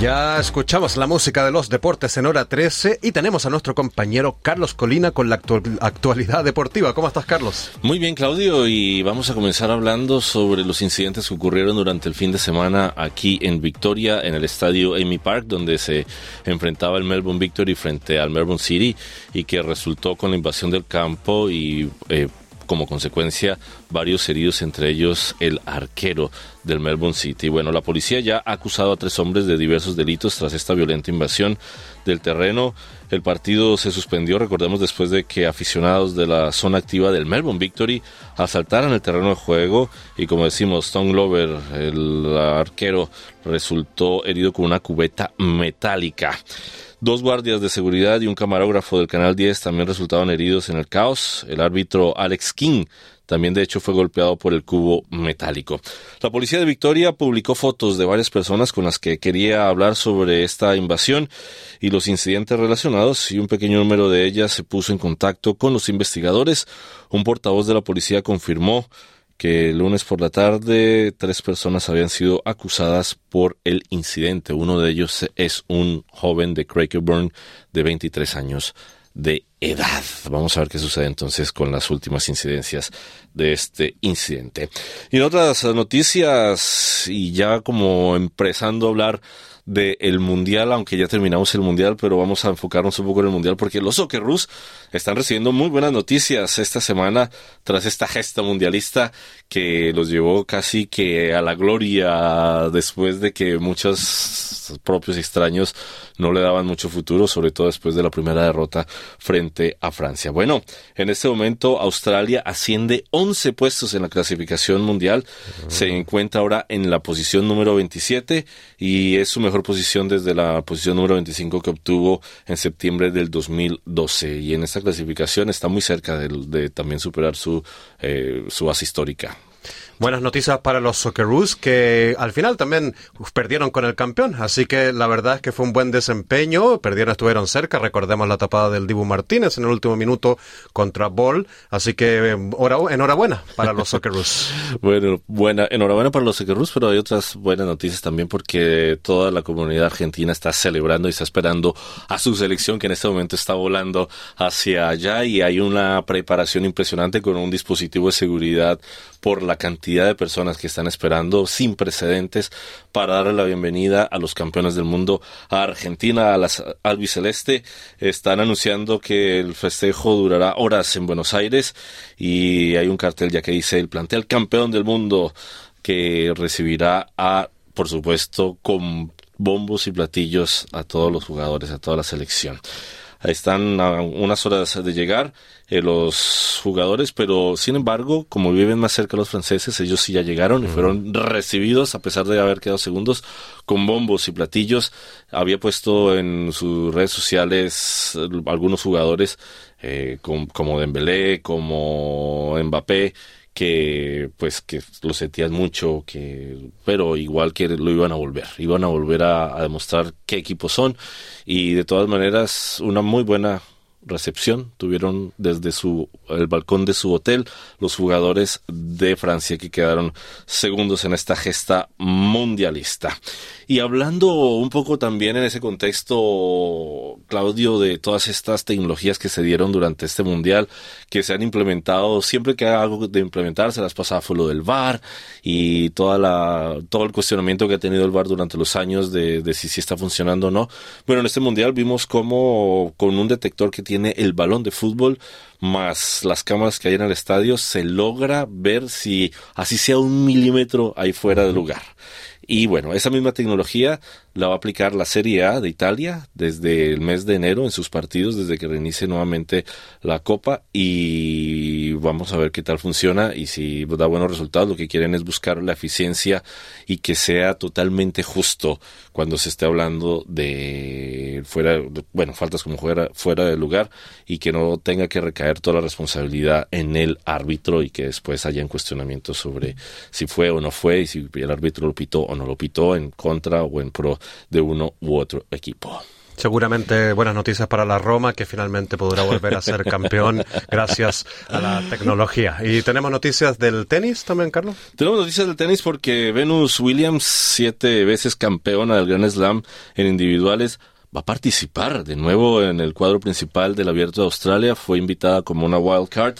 Ya escuchamos la música de los deportes en hora 13 y tenemos a nuestro compañero Carlos Colina con la actualidad deportiva. ¿Cómo estás, Carlos? Muy bien, Claudio, y vamos a comenzar hablando sobre los incidentes que ocurrieron durante el fin de semana aquí en Victoria, en el estadio Amy Park, donde se enfrentaba el Melbourne Victory frente al Melbourne City y que resultó con la invasión del campo y eh, como consecuencia varios heridos, entre ellos el arquero del Melbourne City. Bueno, la policía ya ha acusado a tres hombres de diversos delitos tras esta violenta invasión del terreno. El partido se suspendió, recordemos, después de que aficionados de la zona activa del Melbourne Victory asaltaran el terreno de juego y como decimos, Tom Glover, el arquero, resultó herido con una cubeta metálica. Dos guardias de seguridad y un camarógrafo del Canal 10 también resultaron heridos en el caos. El árbitro Alex King también de hecho fue golpeado por el cubo metálico. La policía de Victoria publicó fotos de varias personas con las que quería hablar sobre esta invasión y los incidentes relacionados y un pequeño número de ellas se puso en contacto con los investigadores. Un portavoz de la policía confirmó que el lunes por la tarde tres personas habían sido acusadas por el incidente. Uno de ellos es un joven de Craigburn de 23 años de edad. Vamos a ver qué sucede entonces con las últimas incidencias de este incidente. Y en otras noticias, y ya como empezando a hablar del Mundial, aunque ya terminamos el Mundial, pero vamos a enfocarnos un poco en el Mundial porque los Socceroos están recibiendo muy buenas noticias esta semana tras esta gesta mundialista que los llevó casi que a la gloria después de que muchos propios extraños no le daban mucho futuro, sobre todo después de la primera derrota frente a Francia. Bueno, en este momento Australia asciende 11 puestos en la clasificación mundial, se encuentra ahora en la posición número 27 y es su mejor posición desde la posición número 25 que obtuvo en septiembre del 2012 y en esta clasificación está muy cerca de, también superar su, eh, su base histórica. Buenas noticias para los Socceroos que al final también perdieron con el campeón, así que la verdad es que fue un buen desempeño, perdieron, estuvieron cerca, recordemos la tapada del Dibu Martínez en el último minuto contra Ball, así que enhorabuena para los Socceroos. bueno, buena, enhorabuena para los Socceroos, pero hay otras buenas noticias también porque toda la comunidad argentina está celebrando y está esperando a su selección que en este momento está volando hacia allá y hay una preparación impresionante con un dispositivo de seguridad por la cantidad de personas que están esperando sin precedentes para darle la bienvenida a los campeones del mundo a Argentina, a las albiceleste. Están anunciando que el festejo durará horas en Buenos Aires y hay un cartel ya que dice el plantel campeón del mundo que recibirá a, por supuesto, con bombos y platillos a todos los jugadores, a toda la selección. Están a unas horas de llegar eh, los jugadores, pero sin embargo, como viven más cerca los franceses, ellos sí ya llegaron y fueron recibidos, a pesar de haber quedado segundos, con bombos y platillos. Había puesto en sus redes sociales eh, algunos jugadores eh, como Dembélé, como Mbappé, que pues que lo sentían mucho, que pero igual que lo iban a volver, iban a volver a, demostrar qué equipos son. Y de todas maneras una muy buena recepción tuvieron desde su el balcón de su hotel los jugadores de Francia que quedaron segundos en esta gesta mundialista. Y hablando un poco también en ese contexto, Claudio, de todas estas tecnologías que se dieron durante este mundial, que se han implementado, siempre que hay algo de implementarse, las pasadas fue lo del VAR y toda la, todo el cuestionamiento que ha tenido el VAR durante los años de, de si, si está funcionando o no. Bueno, en este mundial vimos cómo con un detector que tiene el balón de fútbol, más las cámaras que hay en el estadio, se logra ver si así sea un milímetro ahí fuera de lugar. Y bueno, esa misma tecnología la va a aplicar la Serie A de Italia desde el mes de enero en sus partidos, desde que reinicie nuevamente la Copa y vamos a ver qué tal funciona y si da buenos resultados. Lo que quieren es buscar la eficiencia y que sea totalmente justo cuando se esté hablando de fuera, bueno, faltas como fuera, fuera de lugar y que no tenga que recaer toda la responsabilidad en el árbitro y que después hayan cuestionamientos sobre si fue o no fue y si el árbitro lo pitó o no lo pitó en contra o en pro de uno u otro equipo. Seguramente buenas noticias para la Roma, que finalmente podrá volver a ser campeón gracias a la tecnología. ¿Y tenemos noticias del tenis también, Carlos? Tenemos noticias del tenis porque Venus Williams, siete veces campeona del Grand Slam en individuales, va a participar de nuevo en el cuadro principal del Abierto de Australia. Fue invitada como una wild card.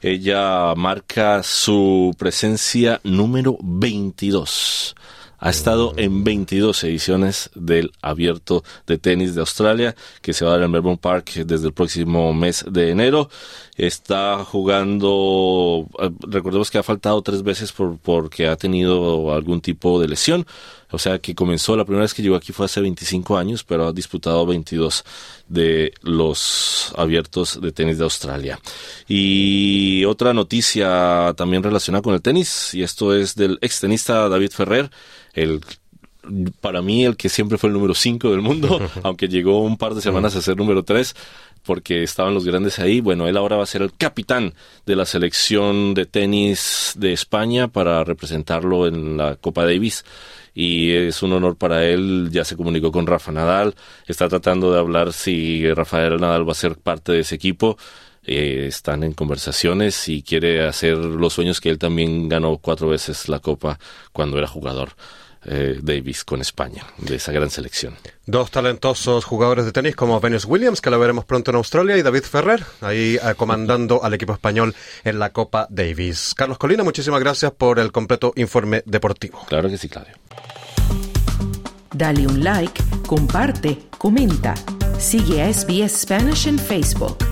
Ella marca su presencia número 22 ha estado en 22 ediciones del abierto de tenis de Australia, que se va a dar en Melbourne Park desde el próximo mes de enero. Está jugando, eh, recordemos que ha faltado tres veces por, porque ha tenido algún tipo de lesión. O sea que comenzó, la primera vez que llegó aquí fue hace 25 años, pero ha disputado 22 de los abiertos de tenis de Australia. Y otra noticia también relacionada con el tenis, y esto es del extenista David Ferrer, el para mí el que siempre fue el número 5 del mundo, aunque llegó un par de semanas a ser número 3, porque estaban los grandes ahí. Bueno, él ahora va a ser el capitán de la selección de tenis de España para representarlo en la Copa Davis. Y es un honor para él, ya se comunicó con Rafa Nadal, está tratando de hablar si Rafael Nadal va a ser parte de ese equipo. Eh, están en conversaciones y quiere hacer los sueños que él también ganó cuatro veces la Copa cuando era jugador. Eh, Davis con España, de esa gran selección. Dos talentosos jugadores de tenis como Venus Williams, que lo veremos pronto en Australia, y David Ferrer, ahí eh, comandando al equipo español en la Copa Davis. Carlos Colina, muchísimas gracias por el completo informe deportivo. Claro que sí, Claudio. Dale un like, comparte, comenta. Sigue a SBS Spanish en Facebook.